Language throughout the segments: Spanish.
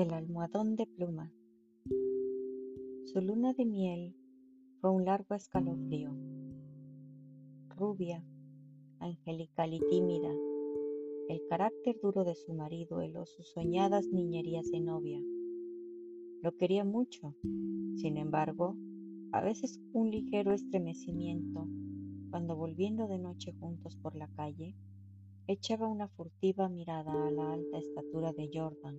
El almohadón de pluma. Su luna de miel fue un largo escalofrío. Rubia, angelical y tímida, el carácter duro de su marido heló sus soñadas niñerías de novia. Lo quería mucho, sin embargo, a veces un ligero estremecimiento cuando volviendo de noche juntos por la calle, echaba una furtiva mirada a la alta estatura de Jordan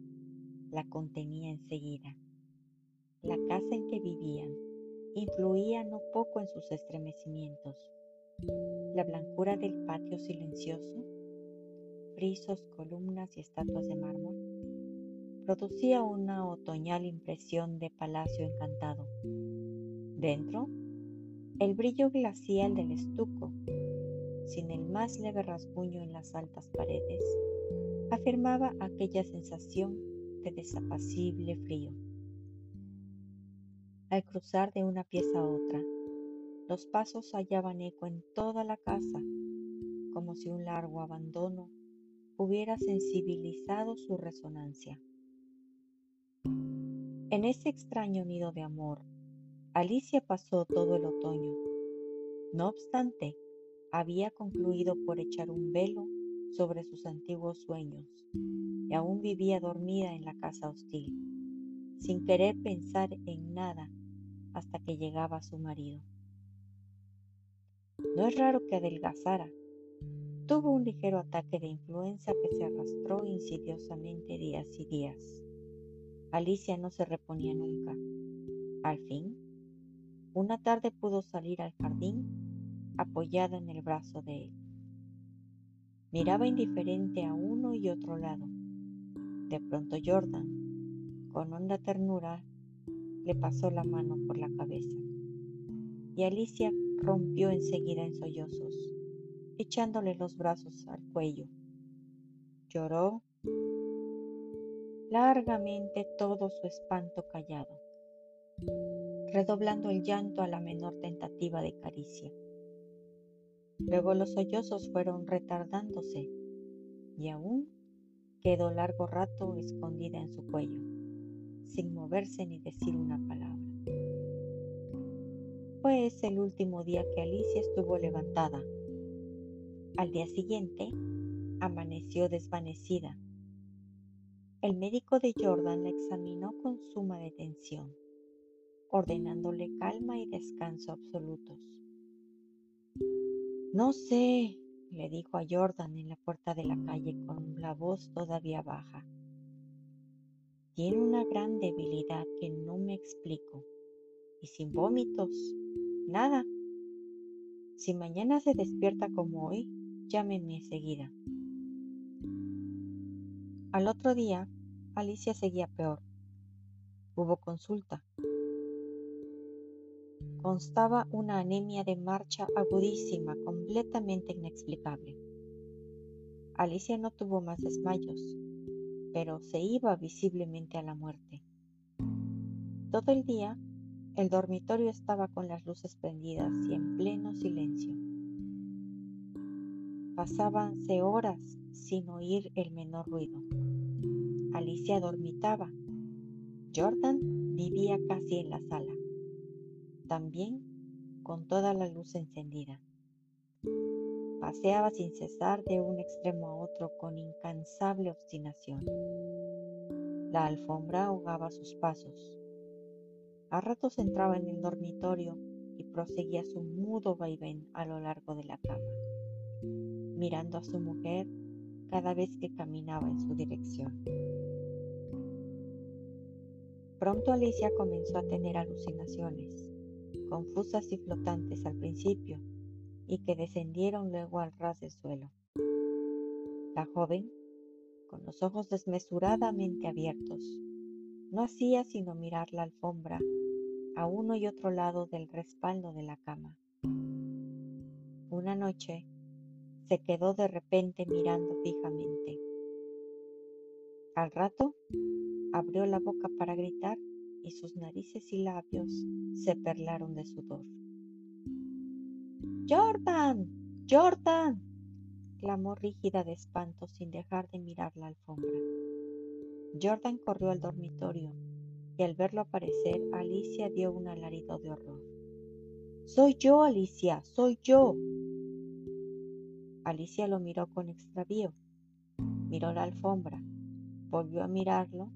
la contenía enseguida. La casa en que vivían influía no poco en sus estremecimientos. La blancura del patio silencioso, frisos, columnas y estatuas de mármol, producía una otoñal impresión de palacio encantado. Dentro, el brillo glacial del estuco, sin el más leve rasguño en las altas paredes, afirmaba aquella sensación de desapacible frío. Al cruzar de una pieza a otra, los pasos hallaban eco en toda la casa, como si un largo abandono hubiera sensibilizado su resonancia. En ese extraño nido de amor, Alicia pasó todo el otoño. No obstante, había concluido por echar un velo sobre sus antiguos sueños y aún vivía dormida en la casa hostil, sin querer pensar en nada hasta que llegaba su marido. No es raro que adelgazara. Tuvo un ligero ataque de influenza que se arrastró insidiosamente días y días. Alicia no se reponía nunca. Al fin, una tarde pudo salir al jardín apoyada en el brazo de él. Miraba indiferente a uno y otro lado. De pronto Jordan, con honda ternura, le pasó la mano por la cabeza. Y Alicia rompió enseguida en sollozos, echándole los brazos al cuello. Lloró largamente todo su espanto callado, redoblando el llanto a la menor tentativa de caricia. Luego los sollozos fueron retardándose y aún quedó largo rato escondida en su cuello, sin moverse ni decir una palabra. Fue ese el último día que Alicia estuvo levantada. Al día siguiente, amaneció desvanecida. El médico de Jordan la examinó con suma detención, ordenándole calma y descanso absolutos. No sé, le dijo a Jordan en la puerta de la calle con la voz todavía baja. Tiene una gran debilidad que no me explico. Y sin vómitos, nada. Si mañana se despierta como hoy, llámeme enseguida. Al otro día, Alicia seguía peor. Hubo consulta constaba una anemia de marcha agudísima, completamente inexplicable. Alicia no tuvo más desmayos, pero se iba visiblemente a la muerte. Todo el día, el dormitorio estaba con las luces prendidas y en pleno silencio. Pasábanse horas sin oír el menor ruido. Alicia dormitaba. Jordan vivía casi en la sala también con toda la luz encendida. Paseaba sin cesar de un extremo a otro con incansable obstinación. La alfombra ahogaba sus pasos. A ratos entraba en el dormitorio y proseguía su mudo vaivén a lo largo de la cama, mirando a su mujer cada vez que caminaba en su dirección. Pronto Alicia comenzó a tener alucinaciones confusas y flotantes al principio y que descendieron luego al ras del suelo. La joven con los ojos desmesuradamente abiertos. No hacía sino mirar la alfombra a uno y otro lado del respaldo de la cama. Una noche se quedó de repente mirando fijamente. Al rato abrió la boca para gritar y sus narices y labios se perlaron de sudor. Jordan, Jordan, clamó rígida de espanto sin dejar de mirar la alfombra. Jordan corrió al dormitorio y al verlo aparecer, Alicia dio un alarido de horror. Soy yo, Alicia, soy yo. Alicia lo miró con extravío. Miró la alfombra, volvió a mirarlo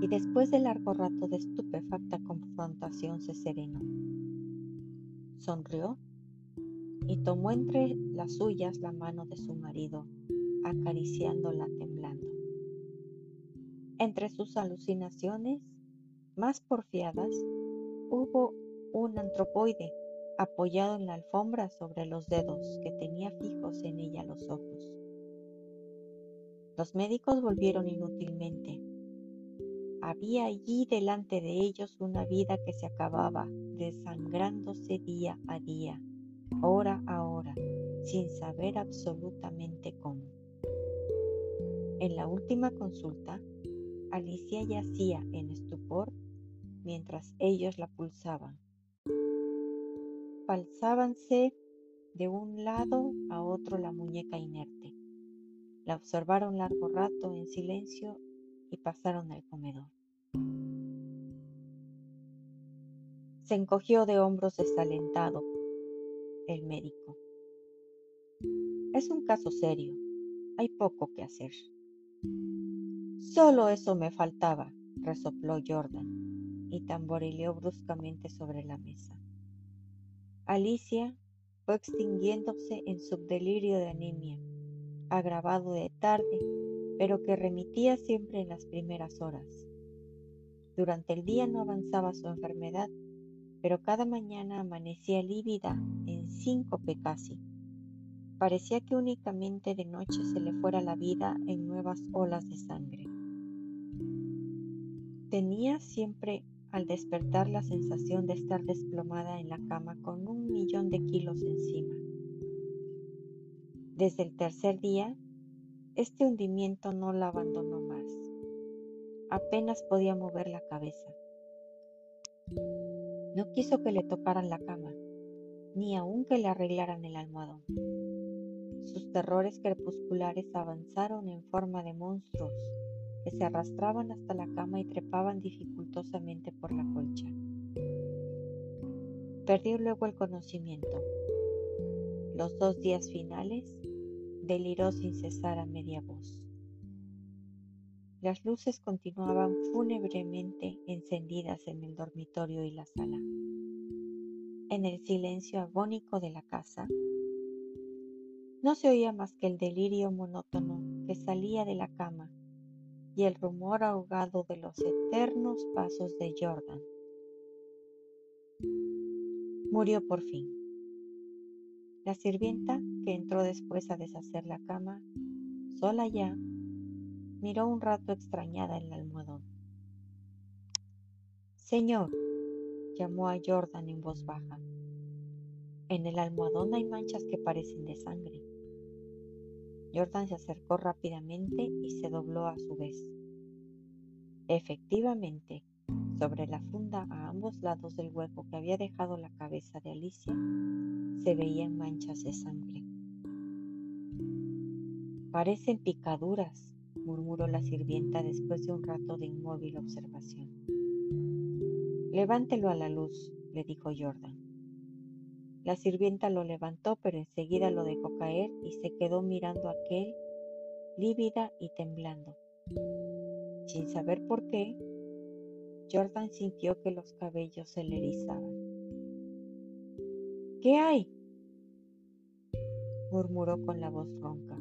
y después de largo rato de estupefacta confrontación se serenó. Sonrió y tomó entre las suyas la mano de su marido, acariciándola temblando. Entre sus alucinaciones más porfiadas hubo un antropoide apoyado en la alfombra sobre los dedos que tenía fijos en ella los ojos. Los médicos volvieron inútilmente. Había allí delante de ellos una vida que se acababa, desangrándose día a día, hora a hora, sin saber absolutamente cómo. En la última consulta, Alicia yacía en estupor mientras ellos la pulsaban Palzábanse de un lado a otro la muñeca inerte. La observaron largo rato en silencio y pasaron al comedor. Se encogió de hombros desalentado el médico. Es un caso serio. Hay poco que hacer. Solo eso me faltaba, resopló Jordan y tamborileó bruscamente sobre la mesa. Alicia fue extinguiéndose en su delirio de anemia, agravado de tarde, pero que remitía siempre en las primeras horas. Durante el día no avanzaba su enfermedad, pero cada mañana amanecía lívida en síncope casi. Parecía que únicamente de noche se le fuera la vida en nuevas olas de sangre. Tenía siempre al despertar la sensación de estar desplomada en la cama con un millón de kilos encima. Desde el tercer día, este hundimiento no la abandonó más. Apenas podía mover la cabeza. No quiso que le tocaran la cama, ni aun que le arreglaran el almohadón. Sus terrores crepusculares avanzaron en forma de monstruos que se arrastraban hasta la cama y trepaban dificultosamente por la colcha. Perdió luego el conocimiento. Los dos días finales deliró sin cesar a media voz. Las luces continuaban fúnebremente encendidas en el dormitorio y la sala. En el silencio agónico de la casa, no se oía más que el delirio monótono que salía de la cama y el rumor ahogado de los eternos pasos de Jordan. Murió por fin. La sirvienta, que entró después a deshacer la cama, sola ya, miró un rato extrañada el almohadón. Señor, llamó a Jordan en voz baja. En el almohadón hay manchas que parecen de sangre. Jordan se acercó rápidamente y se dobló a su vez. Efectivamente, sobre la funda a ambos lados del hueco que había dejado la cabeza de Alicia, se veían manchas de sangre. Parecen picaduras, murmuró la sirvienta después de un rato de inmóvil observación. Levántelo a la luz, le dijo Jordan. La sirvienta lo levantó, pero enseguida lo dejó caer y se quedó mirando a aquel, lívida y temblando. Sin saber por qué, Jordan sintió que los cabellos se le erizaban. ¿Qué hay? murmuró con la voz ronca.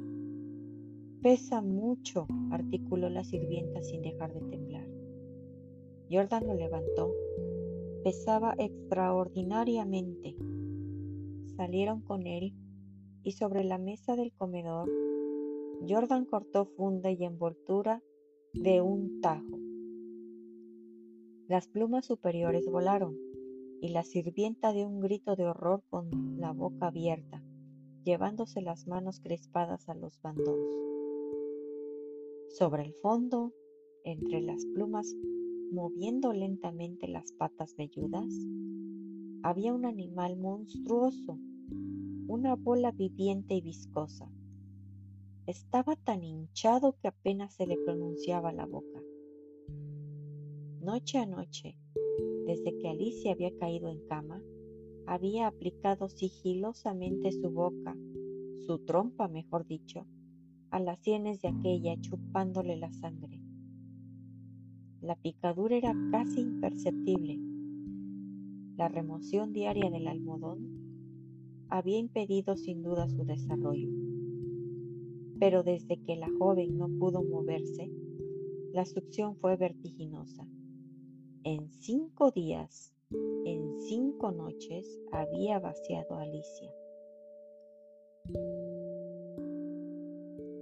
Pesa mucho, articuló la sirvienta sin dejar de temblar. Jordan lo levantó. Pesaba extraordinariamente salieron con él y sobre la mesa del comedor Jordan cortó funda y envoltura de un tajo. Las plumas superiores volaron y la sirvienta dio un grito de horror con la boca abierta, llevándose las manos crispadas a los bandos. Sobre el fondo, entre las plumas, moviendo lentamente las patas velludas, había un animal monstruoso, una bola viviente y viscosa. Estaba tan hinchado que apenas se le pronunciaba la boca. Noche a noche, desde que Alicia había caído en cama, había aplicado sigilosamente su boca, su trompa mejor dicho, a las sienes de aquella chupándole la sangre. La picadura era casi imperceptible. La remoción diaria del almohadón había impedido sin duda su desarrollo. Pero desde que la joven no pudo moverse, la succión fue vertiginosa. En cinco días, en cinco noches, había vaciado a Alicia.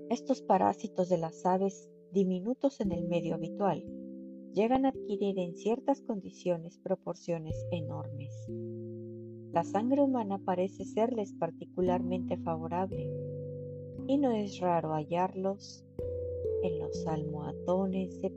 Estos parásitos de las aves, diminutos en el medio habitual, llegan a adquirir en ciertas condiciones proporciones enormes. La sangre humana parece serles particularmente favorable y no es raro hallarlos en los almohadones de